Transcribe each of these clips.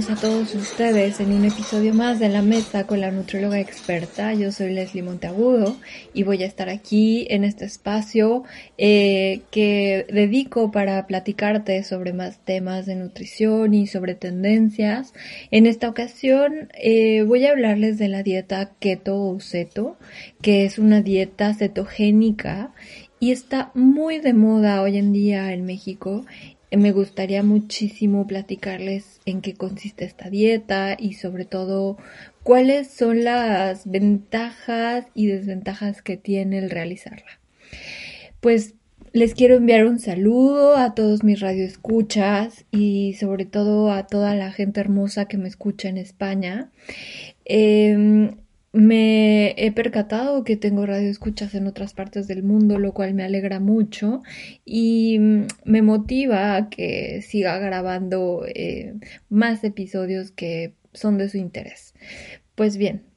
Bienvenidos a todos ustedes en un episodio más de La Mesa con la Nutrióloga Experta. Yo soy Leslie Monteagudo y voy a estar aquí en este espacio eh, que dedico para platicarte sobre más temas de nutrición y sobre tendencias. En esta ocasión eh, voy a hablarles de la dieta keto o ceto, que es una dieta cetogénica y está muy de moda hoy en día en México me gustaría muchísimo platicarles en qué consiste esta dieta y sobre todo cuáles son las ventajas y desventajas que tiene el realizarla. Pues les quiero enviar un saludo a todos mis radioescuchas y sobre todo a toda la gente hermosa que me escucha en España. Em, me he percatado que tengo radioescuchas en otras partes del mundo, lo cual me alegra mucho y mm, me motiva a que siga grabando eh, más episodios que son de su interés. Pues bien,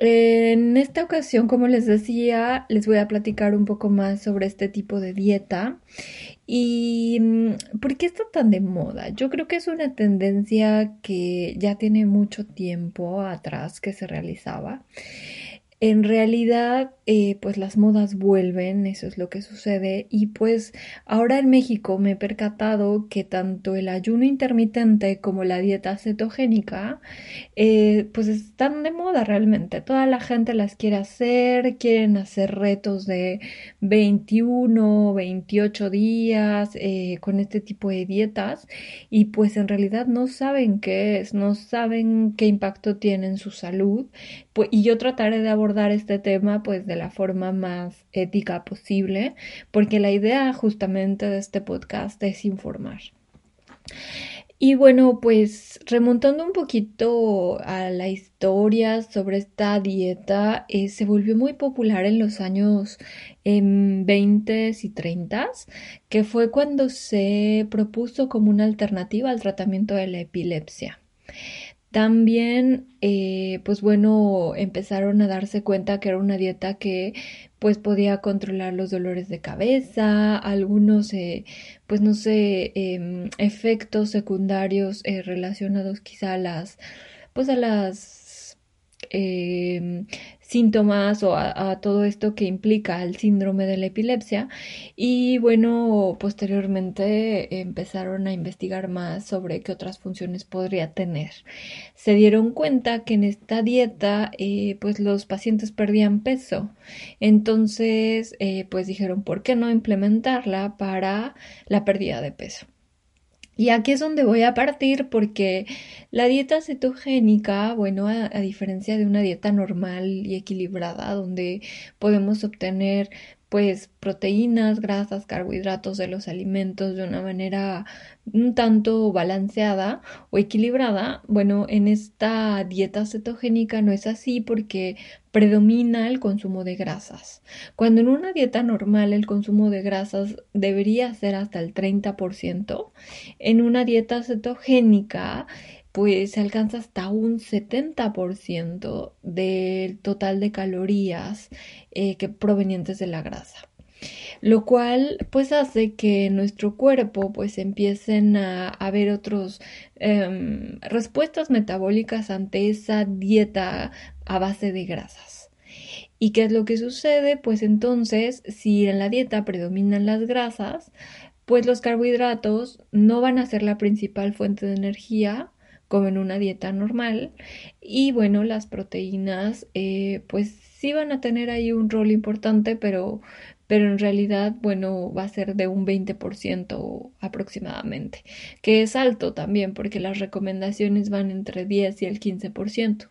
en esta ocasión, como les decía, les voy a platicar un poco más sobre este tipo de dieta y mm, por qué está tan de moda. Yo creo que es una tendencia que ya tiene mucho tiempo atrás que se realizaba. En realidad, eh, pues las modas vuelven, eso es lo que sucede. Y pues ahora en México me he percatado que tanto el ayuno intermitente como la dieta cetogénica, eh, pues están de moda realmente. Toda la gente las quiere hacer, quieren hacer retos de 21, 28 días eh, con este tipo de dietas y pues en realidad no saben qué es, no saben qué impacto tiene en su salud. Pues, y yo trataré de abordar dar este tema pues de la forma más ética posible, porque la idea justamente de este podcast es informar. Y bueno, pues remontando un poquito a la historia sobre esta dieta, eh, se volvió muy popular en los años 20 em, y 30, que fue cuando se propuso como una alternativa al tratamiento de la epilepsia. También, eh, pues bueno, empezaron a darse cuenta que era una dieta que pues podía controlar los dolores de cabeza, algunos, eh, pues no sé, em, efectos secundarios eh, relacionados quizá a las, pues a las em, síntomas o a, todo esto que implica el síndrome de la epilepsia. Y bueno posteriormente empezaron a investigar más sobre qué otras funciones podría tener. Se dieron cuenta que en esta dieta eh, pues los pacientes perdían peso. Entonces eh, pues dijeron por qué no implementarla para la pérdida de peso y aquí es donde voy a partir porque la dieta cetogénica, bueno, a, diferencia de una dieta normal y equilibrada, donde podemos obtener pues proteínas, grasas, carbohidratos de los alimentos de una manera un tanto balanceada o equilibrada. Bueno, en esta dieta cetogénica no es así porque predomina el consumo de grasas. Cuando en una dieta normal el consumo de grasas debería ser hasta el 30%, en una dieta cetogénica pues se alcanza hasta un 70% del total de calorías eh, que provenientes de la grasa lo cual pues hace que nuestro cuerpo pues empiecen a haber otros em, respuestas metabólicas ante esa dieta a base de grasas. ¿Y qué es lo que sucede? Pues entonces, si en la dieta predominan las grasas, pues los carbohidratos no van a ser la principal fuente de energía, como en una dieta normal. Y bueno, las proteínas, eh, pues sí van a tener ahí un rol importante, pero, pero en realidad, bueno, va a ser de un 20% aproximadamente, que es alto también porque las recomendaciones van entre 10 y el 15%.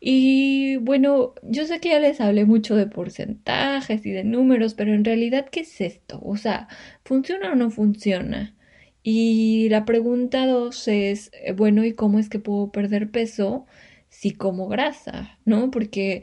Y bueno, yo sé que ya les hablé mucho de porcentajes y de números, pero en realidad, ¿qué es esto? O sea, ¿funciona o no funciona? Y la pregunta dos es, eh, bueno, ¿y cómo es que puedo perder peso si como grasa? ¿No? Porque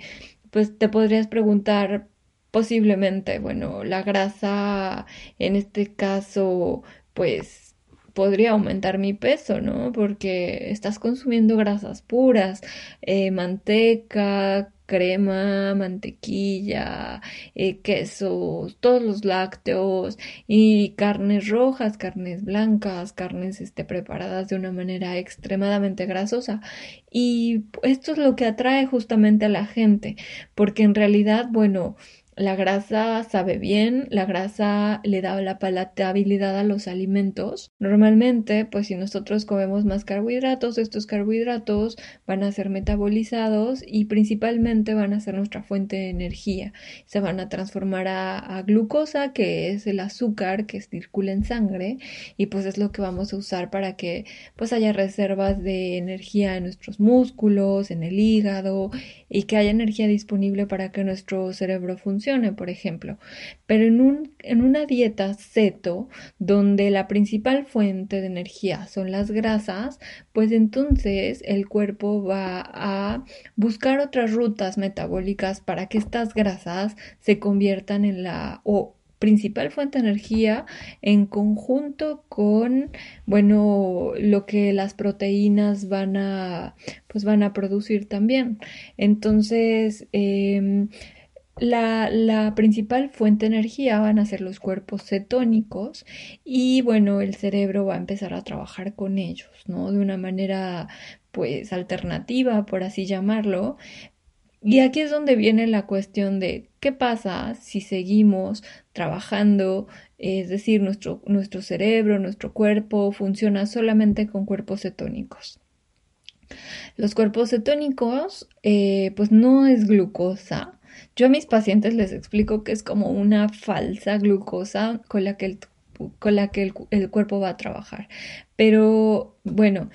pues te podrías preguntar posiblemente, bueno, la grasa en este caso pues podría aumentar mi peso, ¿no? Porque estás consumiendo grasas puras, eh, manteca, crema, mantequilla, eh, quesos, todos los lácteos y carnes rojas, carnes blancas, carnes este, preparadas de una manera extremadamente grasosa. Y esto es lo que atrae justamente a la gente, porque en realidad, bueno, la grasa sabe bien, la grasa le da la palatabilidad a los alimentos. Normalmente, pues si nosotros comemos más carbohidratos, estos carbohidratos van a ser metabolizados y principalmente van a ser nuestra fuente de energía. Se van a transformar a, glucosa, que es el azúcar que circula en sangre, y pues es lo que vamos a usar para que pues haya reservas de energía en nuestros músculos, en el hígado, y que haya energía disponible para que nuestro cerebro funcione por ejemplo. Pero en, un, en una dieta ceto, donde la principal fuente de energía son las grasas, pues entonces el cuerpo va a buscar otras rutas metabólicas para que estas grasas se conviertan en la o principal fuente de energía en conjunto con bueno lo que las proteínas van a pues van a producir también entonces eh, la, principal fuente de energía van a ser los cuerpos cetónicos y bueno, el cerebro va a empezar a trabajar con ellos, ¿no? De una manera pues alternativa, por así llamarlo. Y aquí es donde viene la cuestión de qué pasa si seguimos trabajando, es decir, nuestro, nuestro cerebro, nuestro cuerpo funciona solamente con cuerpos cetónicos. Los cuerpos cetónicos, eh, pues no es glucosa, yo a mis pacientes les explico que es como una falsa glucosa con la que el, con la que el, cuerpo va a trabajar. Pero bueno,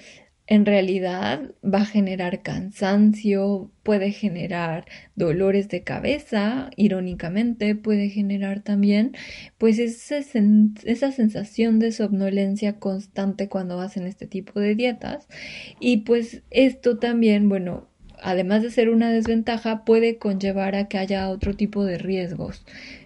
en realidad va a generar cansancio, puede generar dolores de cabeza, irónicamente puede generar también pues esa sensación de somnolencia constante cuando hacen este tipo de dietas y pues esto también, bueno, además de ser una desventaja, puede conllevar a que haya otro tipo de riesgos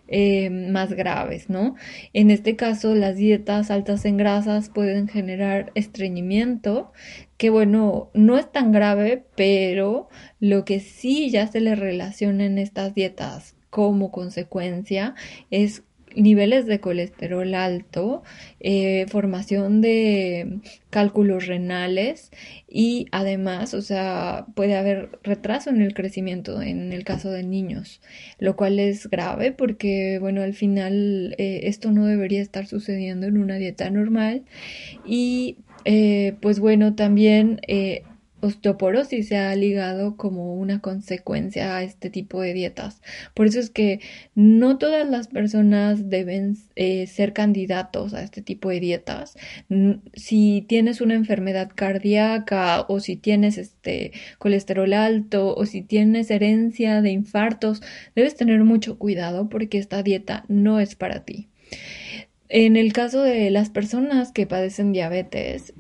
eh, más graves, ¿no? En este caso, las dietas altas en grasas pueden generar estreñimiento, que bueno, no es tan grave, pero lo que sí ya se le relaciona en estas dietas como consecuencia es niveles de colesterol alto, eh, formación de cálculos renales y además, o sea, puede haber retraso en el crecimiento en el caso de niños, lo cual es grave porque, bueno, al final eh, esto no debería estar sucediendo en una dieta normal y, eh, pues bueno, también osteoporosis se ha ligado como una consecuencia a este tipo de dietas. Por eso es que no todas las personas deben eh, ser candidatos a este tipo de dietas. Si tienes una enfermedad cardíaca o si tienes este colesterol alto o si tienes herencia de infartos, debes tener mucho cuidado porque esta dieta no es para ti. En el caso de las personas que padecen diabetes,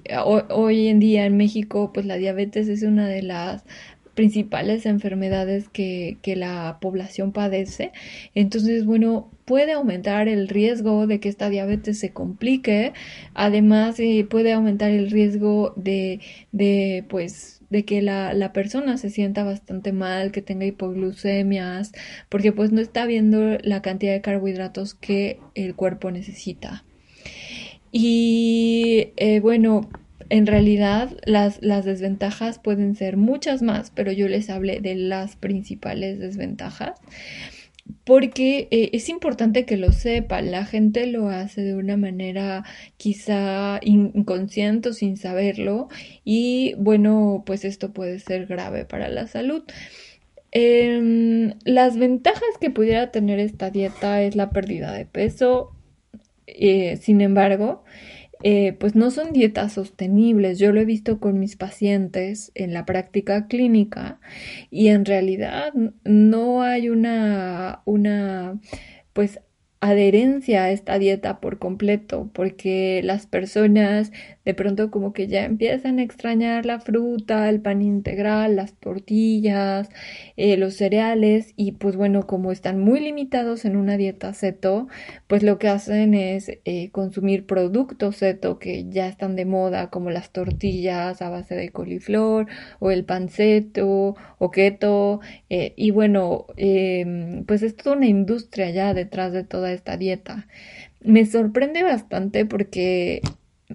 hoy en día en México, pues la diabetes es una de las principales enfermedades que, que, la población padece. Entonces, bueno, puede aumentar el riesgo de que esta diabetes se complique. Además, eh, puede aumentar el riesgo de, de pues, de que la, la, persona se sienta bastante mal, que tenga hipoglucemias, porque pues no está viendo la cantidad de carbohidratos que el cuerpo necesita. Y eh, bueno, en realidad las, las desventajas pueden ser muchas más, pero yo les hablé de las principales desventajas porque eh, es importante que lo sepa, la gente lo hace de una manera quizá inconsciente o sin saberlo y bueno, pues esto puede ser grave para la salud. Em, las ventajas que pudiera tener esta dieta es la pérdida de peso, eh, sin embargo, eh, pues no son dietas sostenibles. Yo lo he visto con mis pacientes en la práctica clínica y en realidad no hay una, una, pues adherencia a esta dieta por completo, porque las personas de pronto como que ya empiezan a extrañar la fruta, el pan integral, las tortillas, eh, los cereales y pues bueno, como están muy limitados en una dieta seto, pues lo que hacen es eh, consumir productos seto que ya están de moda como las tortillas a base de coliflor o el panceto o keto eh, y bueno, em, pues es toda una industria ya detrás de toda esta dieta. Me sorprende bastante porque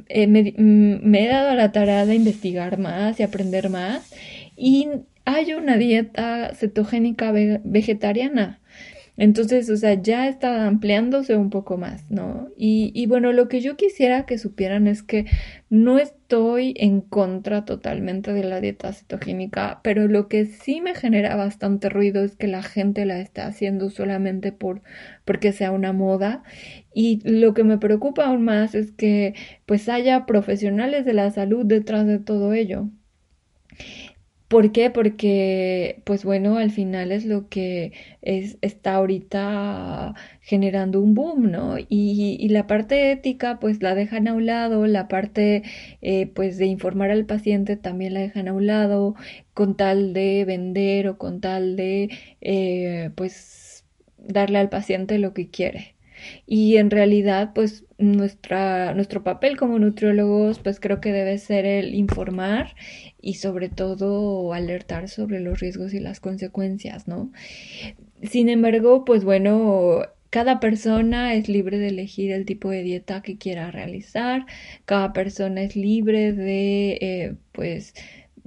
eh, mm, me, he dado la tarea de investigar más y aprender más y hay una dieta cetogénica vegetariana. Entonces, o sea, ya está ampliándose un poco más, ¿no? Y, y, bueno, lo que yo quisiera que supieran es que no estoy en contra totalmente de la dieta cetogénica, pero lo que sí me genera bastante ruido es que la gente la está haciendo solamente por porque sea una moda. Y lo que me preocupa aún más es que pues haya profesionales de la salud detrás de todo ello. ¿Por qué? Porque, pues bueno, al final es lo que es, está ahorita generando un boom, ¿no? Y, y, la parte ética, pues la dejan a un lado, la parte, eh, pues de informar al paciente también la dejan a un lado, con tal de vender o con tal de, eh, pues, darle al paciente lo que quiere. Y en realidad, pues nuestra, nuestro papel como nutriólogos, pues creo que debe ser el informar y sobre todo alertar sobre los riesgos y las consecuencias, ¿no? Sin embargo, pues bueno, cada persona es libre de elegir el tipo de dieta que quiera realizar, cada persona es libre de, eh, pues,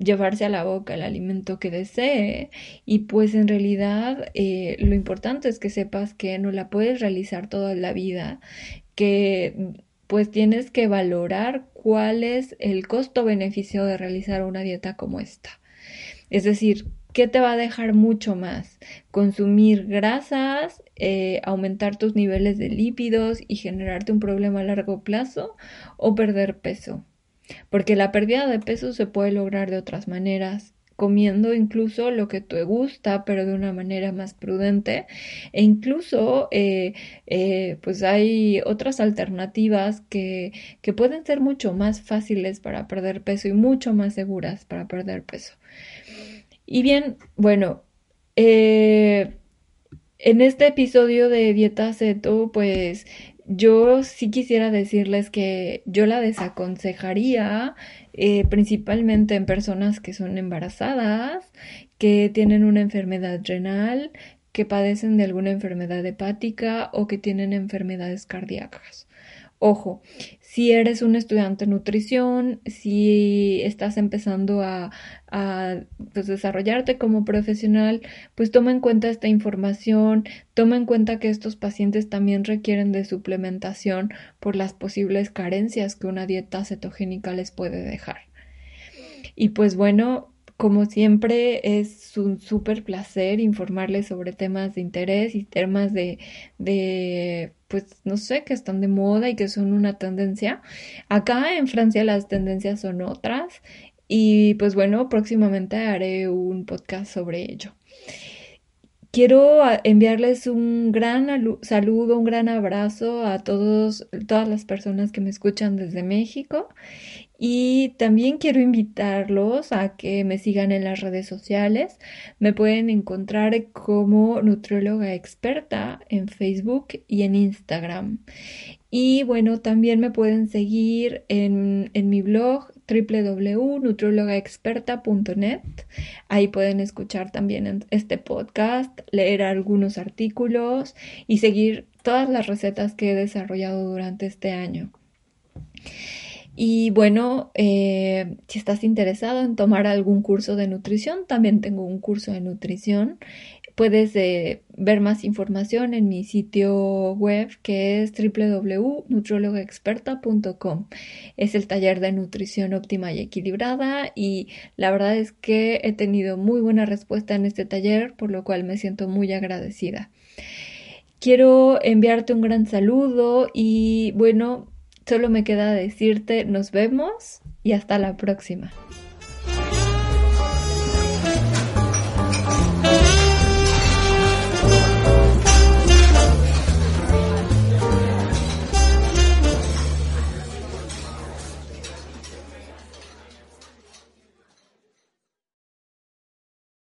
llevarse a la boca el alimento que desee y pues en realidad eh, lo importante es que sepas que no la puedes realizar toda la vida, que pues tienes que valorar cuál es el costo-beneficio de realizar una dieta como esta. Es decir, ¿qué te va a dejar mucho más? Consumir grasas, eh, aumentar tus niveles de lípidos y generarte un problema a largo plazo o perder peso porque la pérdida de peso se puede lograr de otras maneras comiendo incluso lo que te gusta, pero de una manera más prudente. E incluso, eh, eh, pues hay otras alternativas que, que, pueden ser mucho más fáciles para perder peso y mucho más seguras para perder peso. Y bien, bueno, eh, en este episodio de Dieta Ceto, pues yo sí quisiera decirles que yo la desaconsejaría eh, principalmente en personas que son embarazadas, que tienen una enfermedad renal, que padecen de alguna enfermedad hepática o que tienen enfermedades cardíacas. Ojo, si eres un estudiante de nutrición, si estás empezando a, pues, desarrollarte como profesional, pues toma en cuenta esta información, toma en cuenta que estos pacientes también requieren de suplementación por las posibles carencias que una dieta cetogénica les puede dejar. Y pues bueno, como siempre, es un súper placer informarles sobre temas de interés y temas de, de, pues, no sé, que están de moda y que son una tendencia. Acá en Francia las tendencias son otras y pues bueno, próximamente haré un podcast sobre ello. Quiero enviarles un gran saludo, un gran abrazo a todos, todas las personas que me escuchan desde México y también quiero invitarlos a que me sigan en las redes sociales. Me pueden encontrar como nutrióloga experta en Facebook y en Instagram. Y bueno, también me pueden seguir en, en mi blog www.nutriologaexperta.net. Ahí pueden escuchar también este podcast, leer algunos artículos y seguir todas las recetas que he desarrollado durante este año. Y bueno, eh, si estás interesado en tomar algún curso de nutrición, también tengo un curso de nutrición. Puedes eh, ver más información en mi sitio web que es www.nutriologaexperta.com. Es el taller de nutrición óptima y equilibrada y la verdad es que he tenido muy buena respuesta en este taller, por lo cual me siento muy agradecida. Quiero enviarte un gran saludo y bueno, Solo me queda decirte nos vemos y hasta la próxima.